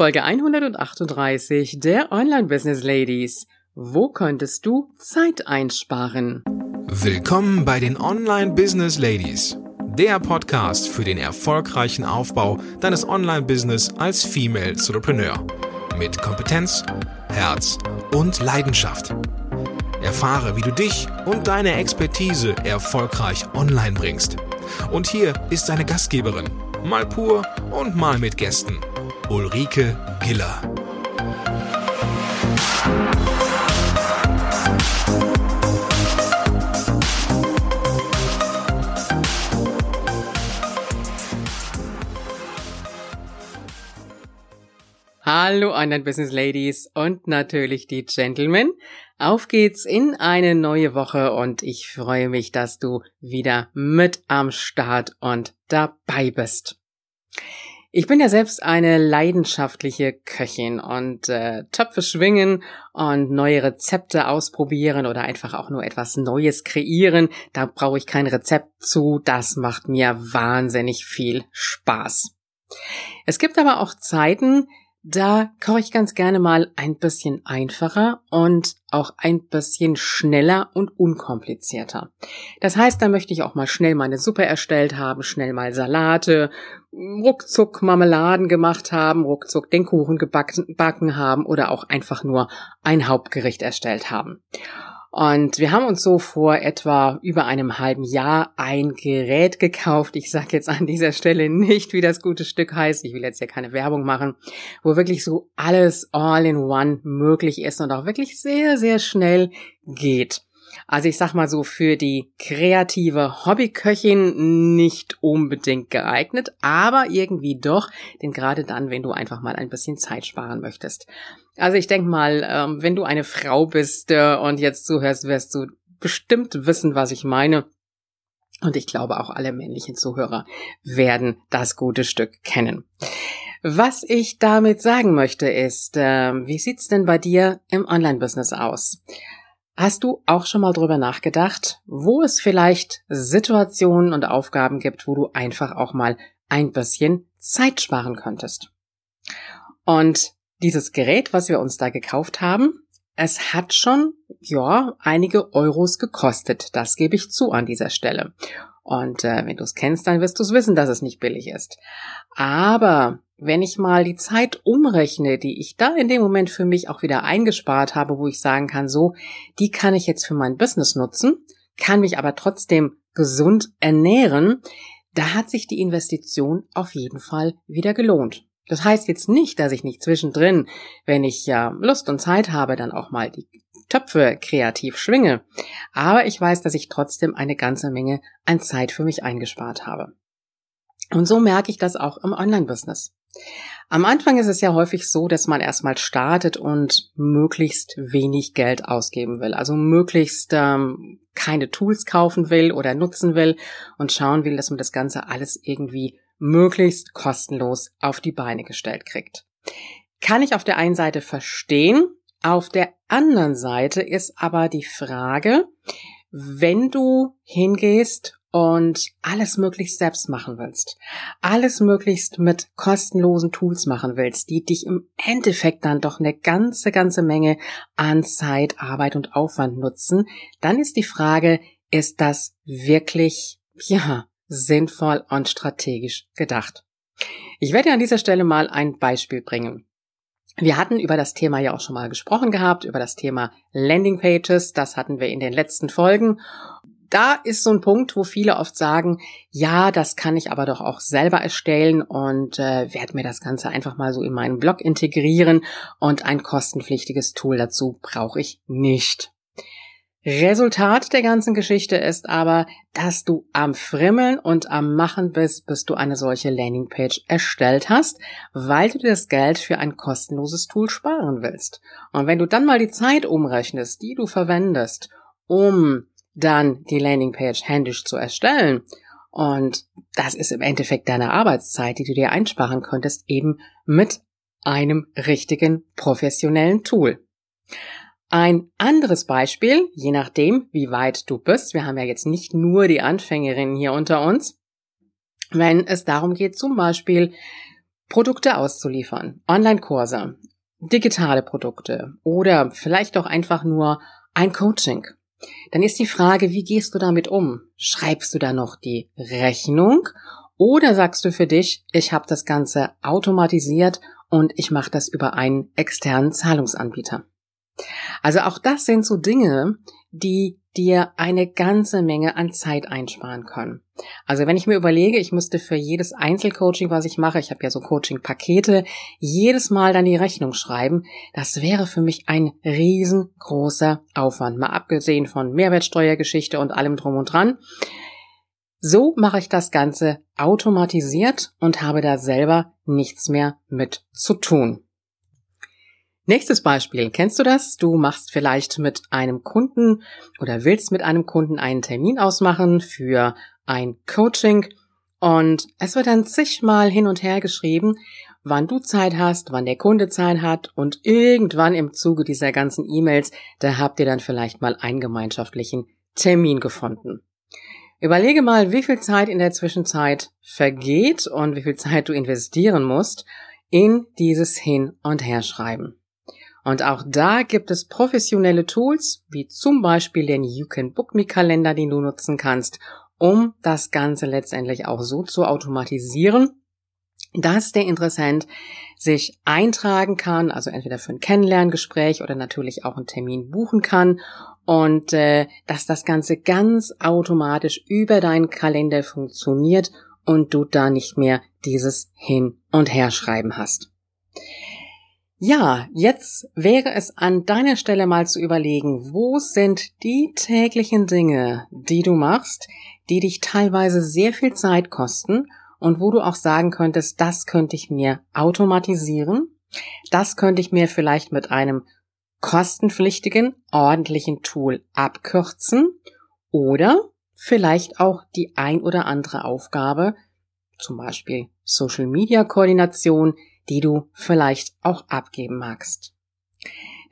Folge 138 der Online Business Ladies. Wo könntest du Zeit einsparen? Willkommen bei den Online Business Ladies, der Podcast für den erfolgreichen Aufbau deines Online Business als Female Entrepreneur mit Kompetenz, Herz und Leidenschaft. Erfahre, wie du dich und deine Expertise erfolgreich online bringst. Und hier ist deine Gastgeberin, mal pur und mal mit Gästen, Ulrike Giller. Hallo Online Business Ladies und natürlich die Gentlemen. Auf geht's in eine neue Woche und ich freue mich, dass du wieder mit am Start und dabei bist. Ich bin ja selbst eine leidenschaftliche Köchin und äh, Töpfe schwingen und neue Rezepte ausprobieren oder einfach auch nur etwas Neues kreieren. Da brauche ich kein Rezept zu. Das macht mir wahnsinnig viel Spaß. Es gibt aber auch Zeiten, da koche ich ganz gerne mal ein bisschen einfacher und auch ein bisschen schneller und unkomplizierter. Das heißt, da möchte ich auch mal schnell meine Suppe erstellt haben, schnell mal Salate, ruckzuck Marmeladen gemacht haben, ruckzuck den Kuchen gebacken haben oder auch einfach nur ein Hauptgericht erstellt haben. Und wir haben uns so vor etwa über einem halben Jahr ein Gerät gekauft. Ich sage jetzt an dieser Stelle nicht, wie das gute Stück heißt. Ich will jetzt ja keine Werbung machen, wo wirklich so alles all in one möglich ist und auch wirklich sehr, sehr schnell geht. Also ich sag mal so für die kreative Hobbyköchin nicht unbedingt geeignet, aber irgendwie doch, denn gerade dann, wenn du einfach mal ein bisschen Zeit sparen möchtest. Also ich denke mal, ähm, wenn du eine Frau bist äh, und jetzt zuhörst, wirst du bestimmt wissen, was ich meine. Und ich glaube, auch alle männlichen Zuhörer werden das gute Stück kennen. Was ich damit sagen möchte ist, äh, wie sieht's denn bei dir im Online-Business aus? Hast du auch schon mal drüber nachgedacht, wo es vielleicht Situationen und Aufgaben gibt, wo du einfach auch mal ein bisschen Zeit sparen könntest? Und dieses Gerät, was wir uns da gekauft haben, es hat schon, ja, einige Euros gekostet. Das gebe ich zu an dieser Stelle. Und äh, wenn du es kennst, dann wirst du es wissen, dass es nicht billig ist. Aber wenn ich mal die Zeit umrechne, die ich da in dem Moment für mich auch wieder eingespart habe, wo ich sagen kann, so, die kann ich jetzt für mein Business nutzen, kann mich aber trotzdem gesund ernähren, da hat sich die Investition auf jeden Fall wieder gelohnt. Das heißt jetzt nicht, dass ich nicht zwischendrin, wenn ich ja Lust und Zeit habe, dann auch mal die Töpfe kreativ schwinge. Aber ich weiß, dass ich trotzdem eine ganze Menge an Zeit für mich eingespart habe. Und so merke ich das auch im Online-Business. Am Anfang ist es ja häufig so, dass man erstmal startet und möglichst wenig Geld ausgeben will. Also möglichst ähm, keine Tools kaufen will oder nutzen will und schauen will, dass man das Ganze alles irgendwie möglichst kostenlos auf die Beine gestellt kriegt. Kann ich auf der einen Seite verstehen, auf der anderen Seite ist aber die Frage, wenn du hingehst und alles möglichst selbst machen willst, alles möglichst mit kostenlosen Tools machen willst, die dich im Endeffekt dann doch eine ganze, ganze Menge an Zeit, Arbeit und Aufwand nutzen, dann ist die Frage, ist das wirklich, ja, sinnvoll und strategisch gedacht. Ich werde an dieser Stelle mal ein Beispiel bringen. Wir hatten über das Thema ja auch schon mal gesprochen gehabt, über das Thema Landing Pages. Das hatten wir in den letzten Folgen. Da ist so ein Punkt, wo viele oft sagen, ja, das kann ich aber doch auch selber erstellen und äh, werde mir das Ganze einfach mal so in meinen Blog integrieren und ein kostenpflichtiges Tool dazu brauche ich nicht. Resultat der ganzen Geschichte ist aber, dass du am Frimmeln und am Machen bist, bis du eine solche Landingpage erstellt hast, weil du dir das Geld für ein kostenloses Tool sparen willst. Und wenn du dann mal die Zeit umrechnest, die du verwendest, um dann die Landingpage händisch zu erstellen, und das ist im Endeffekt deine Arbeitszeit, die du dir einsparen könntest, eben mit einem richtigen professionellen Tool. Ein anderes Beispiel, je nachdem, wie weit du bist, wir haben ja jetzt nicht nur die Anfängerinnen hier unter uns, wenn es darum geht, zum Beispiel Produkte auszuliefern, Online-Kurse, digitale Produkte oder vielleicht auch einfach nur ein Coaching. Dann ist die Frage, wie gehst du damit um? Schreibst du da noch die Rechnung oder sagst du für dich, ich habe das Ganze automatisiert und ich mache das über einen externen Zahlungsanbieter? Also auch das sind so Dinge, die dir eine ganze Menge an Zeit einsparen können. Also wenn ich mir überlege, ich müsste für jedes Einzelcoaching, was ich mache, ich habe ja so Coaching-Pakete, jedes Mal dann die Rechnung schreiben, das wäre für mich ein riesengroßer Aufwand, mal abgesehen von Mehrwertsteuergeschichte und allem drum und dran. So mache ich das Ganze automatisiert und habe da selber nichts mehr mit zu tun. Nächstes Beispiel. Kennst du das? Du machst vielleicht mit einem Kunden oder willst mit einem Kunden einen Termin ausmachen für ein Coaching und es wird dann zigmal hin und her geschrieben, wann du Zeit hast, wann der Kunde Zeit hat und irgendwann im Zuge dieser ganzen E-Mails, da habt ihr dann vielleicht mal einen gemeinschaftlichen Termin gefunden. Überlege mal, wie viel Zeit in der Zwischenzeit vergeht und wie viel Zeit du investieren musst in dieses Hin- und Herschreiben. Und auch da gibt es professionelle Tools, wie zum Beispiel den You Can Book Me Kalender, den du nutzen kannst, um das Ganze letztendlich auch so zu automatisieren, dass der Interessent sich eintragen kann, also entweder für ein Kennenlerngespräch oder natürlich auch einen Termin buchen kann und äh, dass das Ganze ganz automatisch über deinen Kalender funktioniert und du da nicht mehr dieses Hin- und Herschreiben hast. Ja, jetzt wäre es an deiner Stelle mal zu überlegen, wo sind die täglichen Dinge, die du machst, die dich teilweise sehr viel Zeit kosten und wo du auch sagen könntest, das könnte ich mir automatisieren, das könnte ich mir vielleicht mit einem kostenpflichtigen, ordentlichen Tool abkürzen oder vielleicht auch die ein oder andere Aufgabe, zum Beispiel Social Media Koordination, die du vielleicht auch abgeben magst.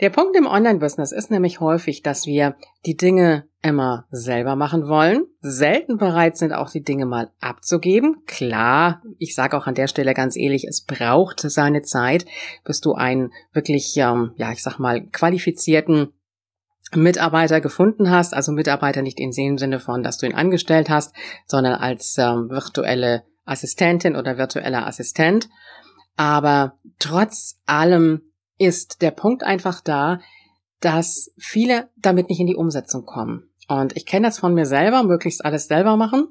Der Punkt im Online-Business ist nämlich häufig, dass wir die Dinge immer selber machen wollen, selten bereit sind, auch die Dinge mal abzugeben. Klar, ich sage auch an der Stelle ganz ehrlich, es braucht seine Zeit, bis du einen wirklich, ähm, ja, ich sag mal, qualifizierten Mitarbeiter gefunden hast, also Mitarbeiter nicht in dem Sinne von, dass du ihn angestellt hast, sondern als ähm, virtuelle Assistentin oder virtueller Assistent. Aber trotz allem ist der Punkt einfach da, dass viele damit nicht in die Umsetzung kommen. Und ich kenne das von mir selber, möglichst alles selber machen.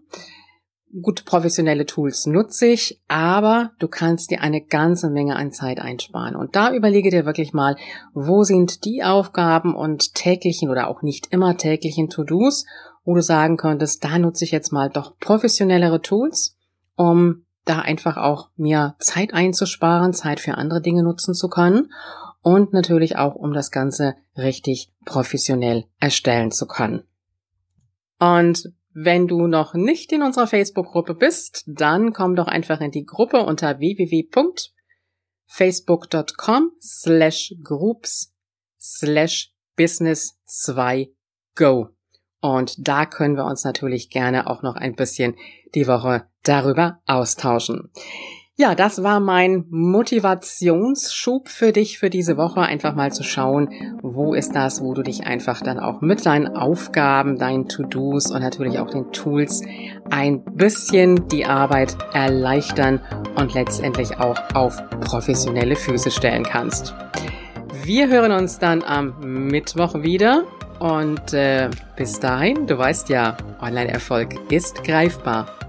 Gut, professionelle Tools nutze ich, aber du kannst dir eine ganze Menge an Zeit einsparen. Und da überlege dir wirklich mal, wo sind die Aufgaben und täglichen oder auch nicht immer täglichen To-Dos, wo du sagen könntest, da nutze ich jetzt mal doch professionellere Tools, um da einfach auch mir Zeit einzusparen, Zeit für andere Dinge nutzen zu können und natürlich auch, um das Ganze richtig professionell erstellen zu können. Und wenn du noch nicht in unserer Facebook-Gruppe bist, dann komm doch einfach in die Gruppe unter www.facebook.com slash groups slash business 2 go. Und da können wir uns natürlich gerne auch noch ein bisschen die Woche darüber austauschen. Ja, das war mein Motivationsschub für dich für diese Woche, einfach mal zu schauen, wo ist das, wo du dich einfach dann auch mit deinen Aufgaben, deinen To-Dos und natürlich auch den Tools ein bisschen die Arbeit erleichtern und letztendlich auch auf professionelle Füße stellen kannst. Wir hören uns dann am Mittwoch wieder und äh, bis dahin, du weißt ja, Online-Erfolg ist greifbar,